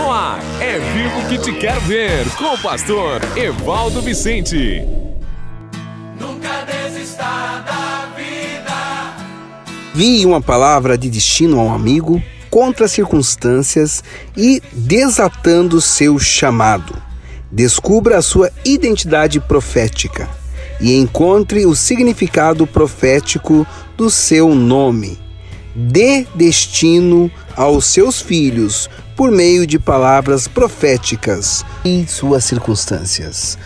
No ar, é vivo que te quero ver, com o pastor Evaldo Vicente. Nunca desista da vida. Vi uma palavra de destino a um amigo contra as circunstâncias e desatando seu chamado. Descubra a sua identidade profética e encontre o significado profético do seu nome. Dê destino aos seus filhos por meio de palavras proféticas em suas circunstâncias.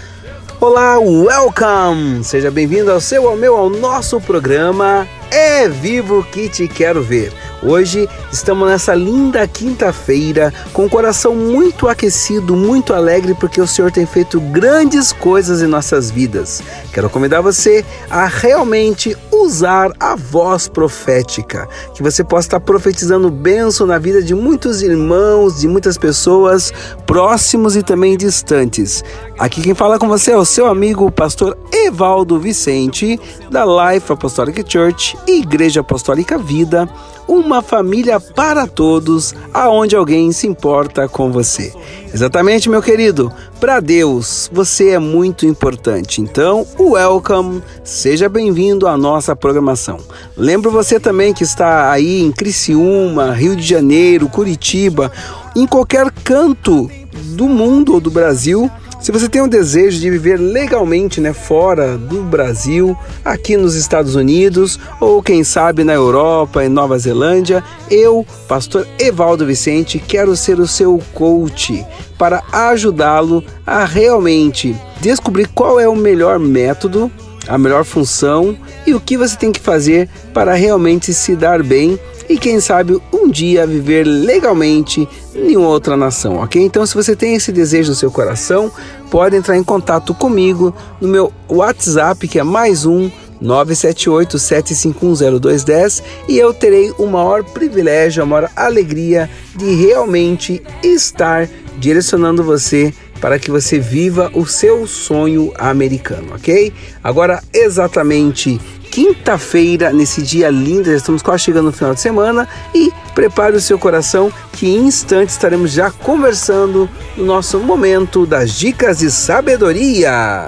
Olá, welcome! Seja bem-vindo ao seu, ao meu, ao nosso programa É Vivo que Te Quero Ver. Hoje estamos nessa linda quinta-feira com o coração muito aquecido, muito alegre, porque o Senhor tem feito grandes coisas em nossas vidas. Quero convidar você a realmente usar a voz profética, que você possa estar profetizando bênção na vida de muitos irmãos, de muitas pessoas próximos e também distantes. Aqui quem fala com você é o seu amigo, o pastor Evaldo Vicente, da Life Apostolic Church, Igreja Apostólica Vida uma família para todos, aonde alguém se importa com você. Exatamente, meu querido. Para Deus, você é muito importante. Então, welcome, seja bem-vindo à nossa programação. Lembro você também que está aí em Criciúma, Rio de Janeiro, Curitiba, em qualquer canto do mundo ou do Brasil se você tem o desejo de viver legalmente né, fora do Brasil, aqui nos Estados Unidos ou quem sabe na Europa, em Nova Zelândia, eu, pastor Evaldo Vicente, quero ser o seu coach para ajudá-lo a realmente descobrir qual é o melhor método, a melhor função e o que você tem que fazer para realmente se dar bem e quem sabe um dia viver legalmente em outra nação, ok? Então, se você tem esse desejo no seu coração, pode entrar em contato comigo no meu WhatsApp, que é mais um 978-7510210 e eu terei o maior privilégio, a maior alegria de realmente estar direcionando você para que você viva o seu sonho americano, ok? Agora, exatamente quinta-feira, nesse dia lindo, já estamos quase chegando no final de semana e prepare o seu coração que em instantes estaremos já conversando no nosso momento das dicas de sabedoria.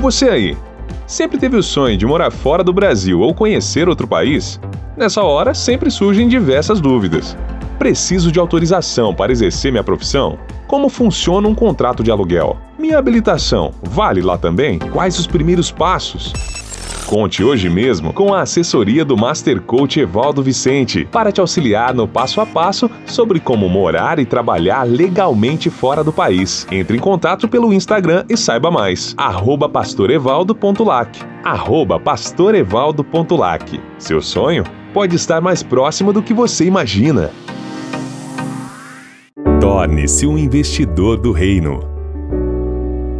Você aí, sempre teve o sonho de morar fora do Brasil ou conhecer outro país? Nessa hora sempre surgem diversas dúvidas. Preciso de autorização para exercer minha profissão? Como funciona um contrato de aluguel? Minha habilitação vale lá também? Quais os primeiros passos? Conte hoje mesmo com a assessoria do Master Coach Evaldo Vicente para te auxiliar no passo a passo sobre como morar e trabalhar legalmente fora do país. Entre em contato pelo Instagram e saiba mais. Arroba pastorevaldo.lac Arroba pastorevaldo.lac Seu sonho pode estar mais próximo do que você imagina. Torne-se um investidor do reino.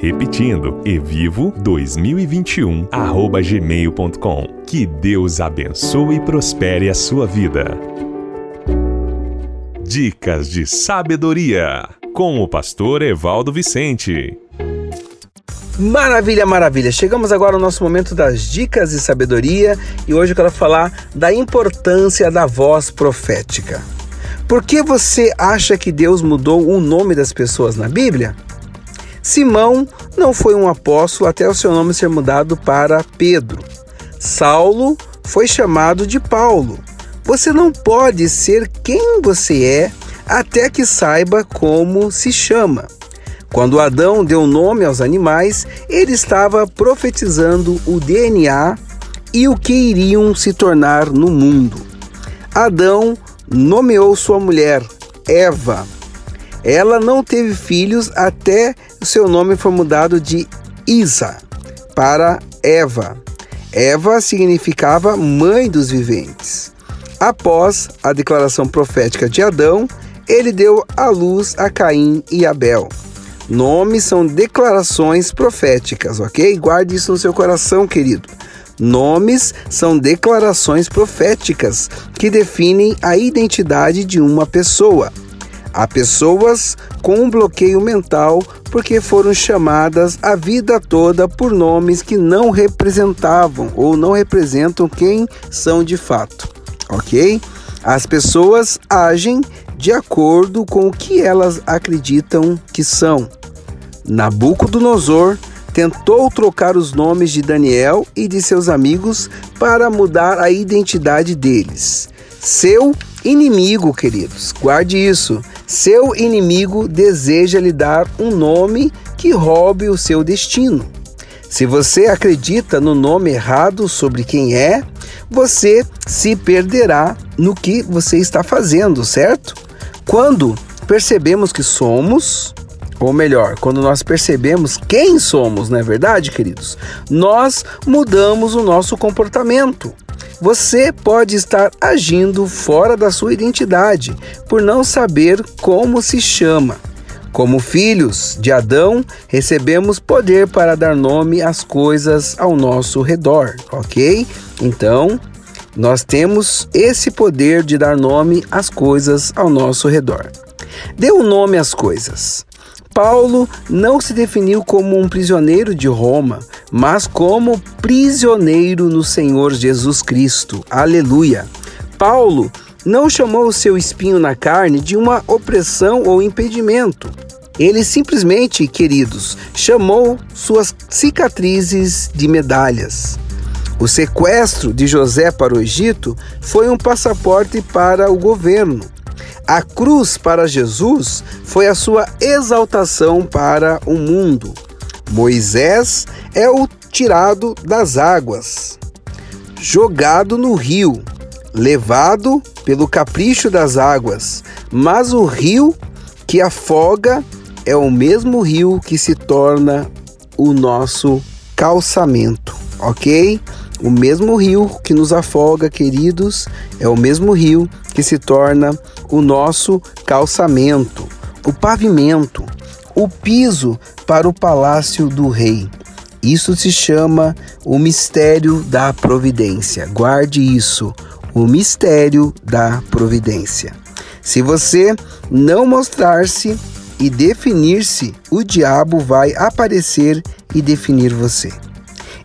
Repetindo, evivo2021@gmail.com. Que Deus abençoe e prospere a sua vida. Dicas de sabedoria com o pastor Evaldo Vicente. Maravilha, maravilha! Chegamos agora ao nosso momento das dicas de sabedoria e hoje eu quero falar da importância da voz profética. Por que você acha que Deus mudou o nome das pessoas na Bíblia? Simão não foi um apóstolo até o seu nome ser mudado para Pedro. Saulo foi chamado de Paulo. Você não pode ser quem você é até que saiba como se chama. Quando Adão deu nome aos animais, ele estava profetizando o DNA e o que iriam se tornar no mundo. Adão nomeou sua mulher, Eva. Ela não teve filhos até o seu nome foi mudado de Isa para Eva. Eva significava mãe dos viventes. Após a declaração profética de Adão, ele deu à luz a Caim e Abel. Nomes são declarações proféticas, ok? Guarde isso no seu coração, querido. Nomes são declarações proféticas que definem a identidade de uma pessoa. Há pessoas com um bloqueio mental porque foram chamadas a vida toda por nomes que não representavam ou não representam quem são de fato, ok? As pessoas agem de acordo com o que elas acreditam que são. Nabucodonosor tentou trocar os nomes de Daniel e de seus amigos para mudar a identidade deles. Seu inimigo, queridos, guarde isso. Seu inimigo deseja lhe dar um nome que roube o seu destino. Se você acredita no nome errado sobre quem é, você se perderá no que você está fazendo, certo? Quando percebemos que somos, ou melhor, quando nós percebemos quem somos, não é verdade, queridos? Nós mudamos o nosso comportamento. Você pode estar agindo fora da sua identidade por não saber como se chama. Como filhos de Adão, recebemos poder para dar nome às coisas ao nosso redor, ok? Então, nós temos esse poder de dar nome às coisas ao nosso redor. Dê um nome às coisas. Paulo não se definiu como um prisioneiro de Roma, mas como prisioneiro no Senhor Jesus Cristo. Aleluia! Paulo não chamou o seu espinho na carne de uma opressão ou impedimento. Ele simplesmente, queridos, chamou suas cicatrizes de medalhas. O sequestro de José para o Egito foi um passaporte para o governo. A cruz para Jesus foi a sua exaltação para o mundo. Moisés é o tirado das águas, jogado no rio, levado pelo capricho das águas, mas o rio que afoga é o mesmo rio que se torna o nosso calçamento, ok? O mesmo rio que nos afoga, queridos, é o mesmo rio que se torna o nosso calçamento, o pavimento, o piso para o palácio do rei. Isso se chama o mistério da providência. Guarde isso, o mistério da providência. Se você não mostrar-se e definir-se, o diabo vai aparecer e definir você.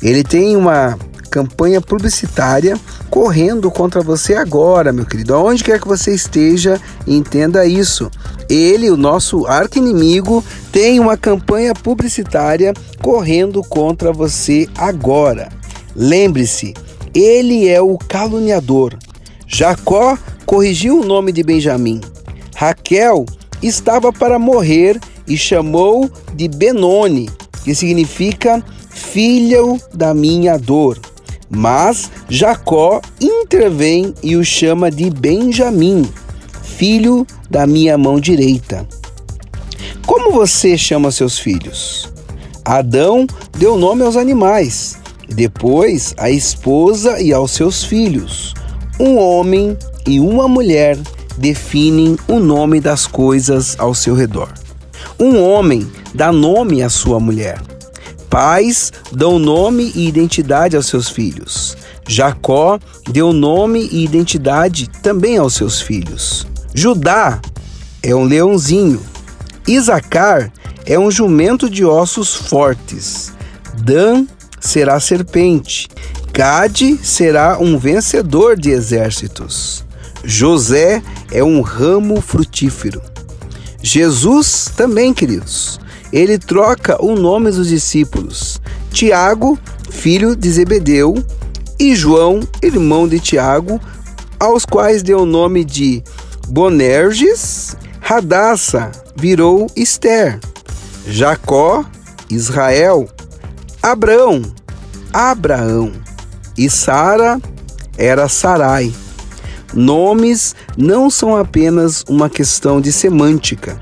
Ele tem uma campanha publicitária correndo contra você agora, meu querido. Aonde quer que você esteja, entenda isso. Ele, o nosso arqui-inimigo, tem uma campanha publicitária correndo contra você agora. Lembre-se, ele é o caluniador. Jacó corrigiu o nome de Benjamim. Raquel estava para morrer e chamou de Benoni, que significa filho da minha dor. Mas Jacó intervém e o chama de Benjamim, filho da minha mão direita. Como você chama seus filhos? Adão deu nome aos animais, depois à esposa e aos seus filhos. Um homem e uma mulher definem o nome das coisas ao seu redor. Um homem dá nome à sua mulher. Pais dão nome e identidade aos seus filhos. Jacó deu nome e identidade também aos seus filhos. Judá é um leãozinho. Isacar é um jumento de ossos fortes. Dan será serpente. Gade será um vencedor de exércitos. José é um ramo frutífero. Jesus também, queridos, ele troca o nome dos discípulos: Tiago, filho de Zebedeu, e João, irmão de Tiago, aos quais deu o nome de Bonerges, Radassa, virou Esther, Jacó, Israel, Abraão, Abraão, e Sara era Sarai. Nomes não são apenas uma questão de semântica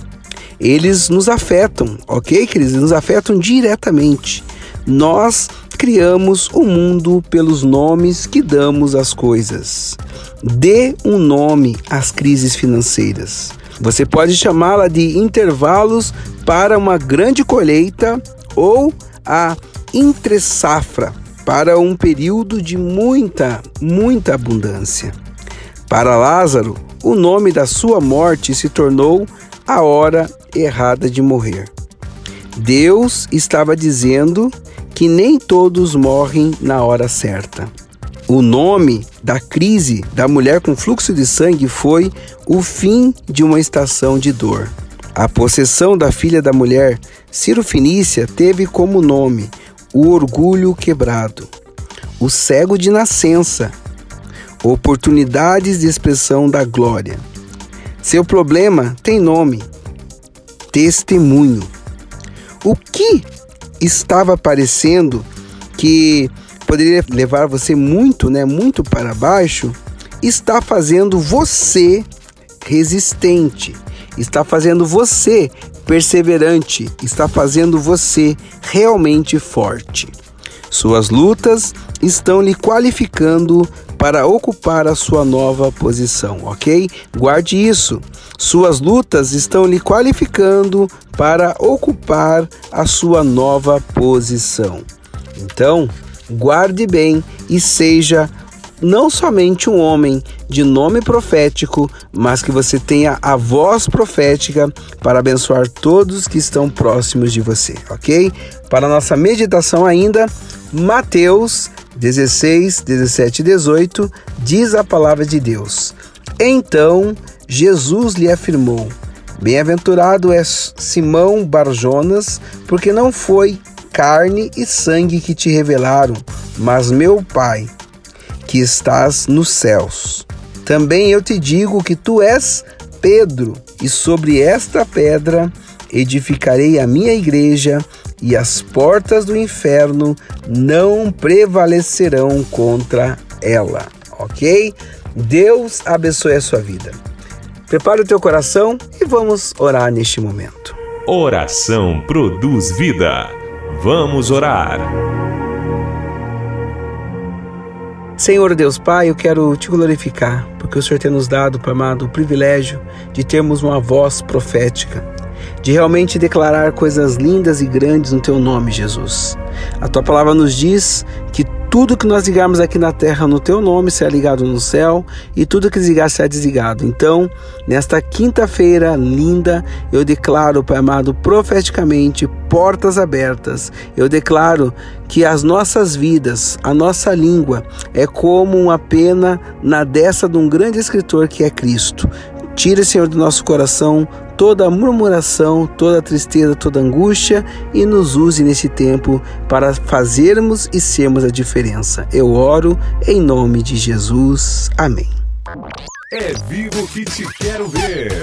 eles nos afetam, ok, queridos? Eles nos afetam diretamente. Nós criamos o mundo pelos nomes que damos às coisas. Dê um nome às crises financeiras. Você pode chamá-la de intervalos para uma grande colheita ou a entre-safra para um período de muita, muita abundância. Para Lázaro, o nome da sua morte se tornou a hora errada de morrer. Deus estava dizendo que nem todos morrem na hora certa. O nome da crise da mulher com fluxo de sangue foi o fim de uma estação de dor. A possessão da filha da mulher, Ciro Finícia, teve como nome o orgulho quebrado, o cego de nascença, oportunidades de expressão da glória. Seu problema tem nome: testemunho. O que estava parecendo que poderia levar você muito, né, muito para baixo, está fazendo você resistente, está fazendo você perseverante, está fazendo você realmente forte. Suas lutas estão lhe qualificando para ocupar a sua nova posição, ok? Guarde isso. Suas lutas estão lhe qualificando para ocupar a sua nova posição. Então, guarde bem e seja não somente um homem de nome profético, mas que você tenha a voz profética para abençoar todos que estão próximos de você, ok? Para nossa meditação ainda, Mateus 16, 17 e 18 diz a palavra de Deus. Então Jesus lhe afirmou: Bem-aventurado és Simão Barjonas, porque não foi carne e sangue que te revelaram, mas meu Pai que estás nos céus. Também eu te digo que tu és Pedro, e sobre esta pedra edificarei a minha igreja, e as portas do inferno não prevalecerão contra ela. Ok? Deus abençoe a sua vida. Prepare o teu coração e vamos orar neste momento. Oração produz vida. Vamos orar. Senhor Deus Pai, eu quero te glorificar, porque o Senhor tem nos dado, amado, o privilégio de termos uma voz profética, de realmente declarar coisas lindas e grandes no Teu nome, Jesus. A Tua palavra nos diz que tudo que nós ligarmos aqui na terra no teu nome será ligado no céu e tudo que desligar será desligado. Então, nesta quinta-feira linda, eu declaro, Pai amado, profeticamente, portas abertas. Eu declaro que as nossas vidas, a nossa língua, é como uma pena na dessa de um grande escritor que é Cristo. Tire, Senhor, do nosso coração toda murmuração, toda tristeza, toda angústia e nos use nesse tempo para fazermos e sermos a diferença. Eu oro em nome de Jesus. Amém. É vivo que te quero ver.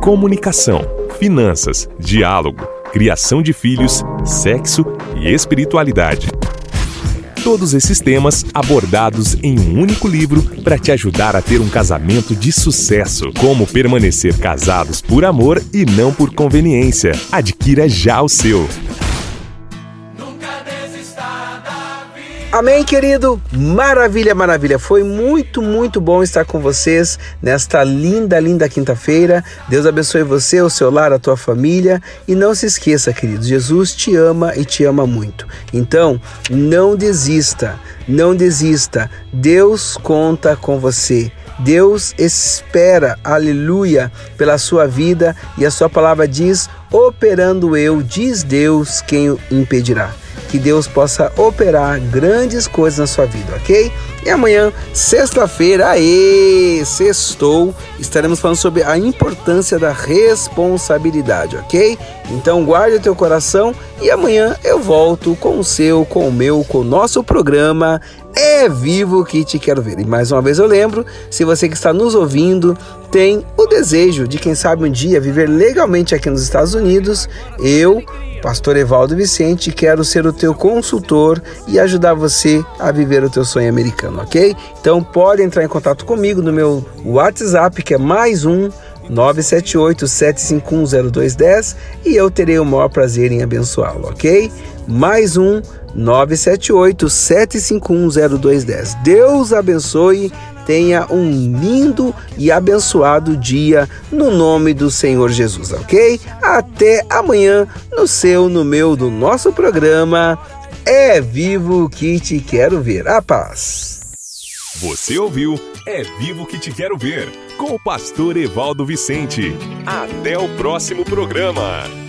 Comunicação, finanças, diálogo, criação de filhos, sexo e espiritualidade. Todos esses temas abordados em um único livro para te ajudar a ter um casamento de sucesso. Como permanecer casados por amor e não por conveniência. Adquira já o seu. Amém, querido? Maravilha, maravilha. Foi muito, muito bom estar com vocês nesta linda, linda quinta-feira. Deus abençoe você, o seu lar, a tua família. E não se esqueça, querido, Jesus te ama e te ama muito. Então, não desista, não desista. Deus conta com você. Deus espera, aleluia, pela sua vida e a sua palavra diz: operando eu, diz Deus, quem o impedirá que Deus possa operar grandes coisas na sua vida, ok? E amanhã, sexta-feira, aê, sextou, estaremos falando sobre a importância da responsabilidade, ok? Então guarde o teu coração e amanhã eu volto com o seu, com o meu, com o nosso programa É Vivo que te quero ver. E mais uma vez eu lembro, se você que está nos ouvindo tem o desejo de quem sabe um dia viver legalmente aqui nos Estados Unidos, eu Pastor Evaldo Vicente, quero ser o teu consultor e ajudar você a viver o teu sonho americano, ok? Então pode entrar em contato comigo no meu WhatsApp, que é mais um 978-7510210 e eu terei o maior prazer em abençoá-lo, ok? Mais um 978-7510210. Deus abençoe tenha um lindo e abençoado dia no nome do Senhor Jesus, ok? Até amanhã no seu, no meu, do nosso programa. É vivo que te quero ver. A paz. Você ouviu É Vivo que te quero ver com o pastor Evaldo Vicente. Até o próximo programa.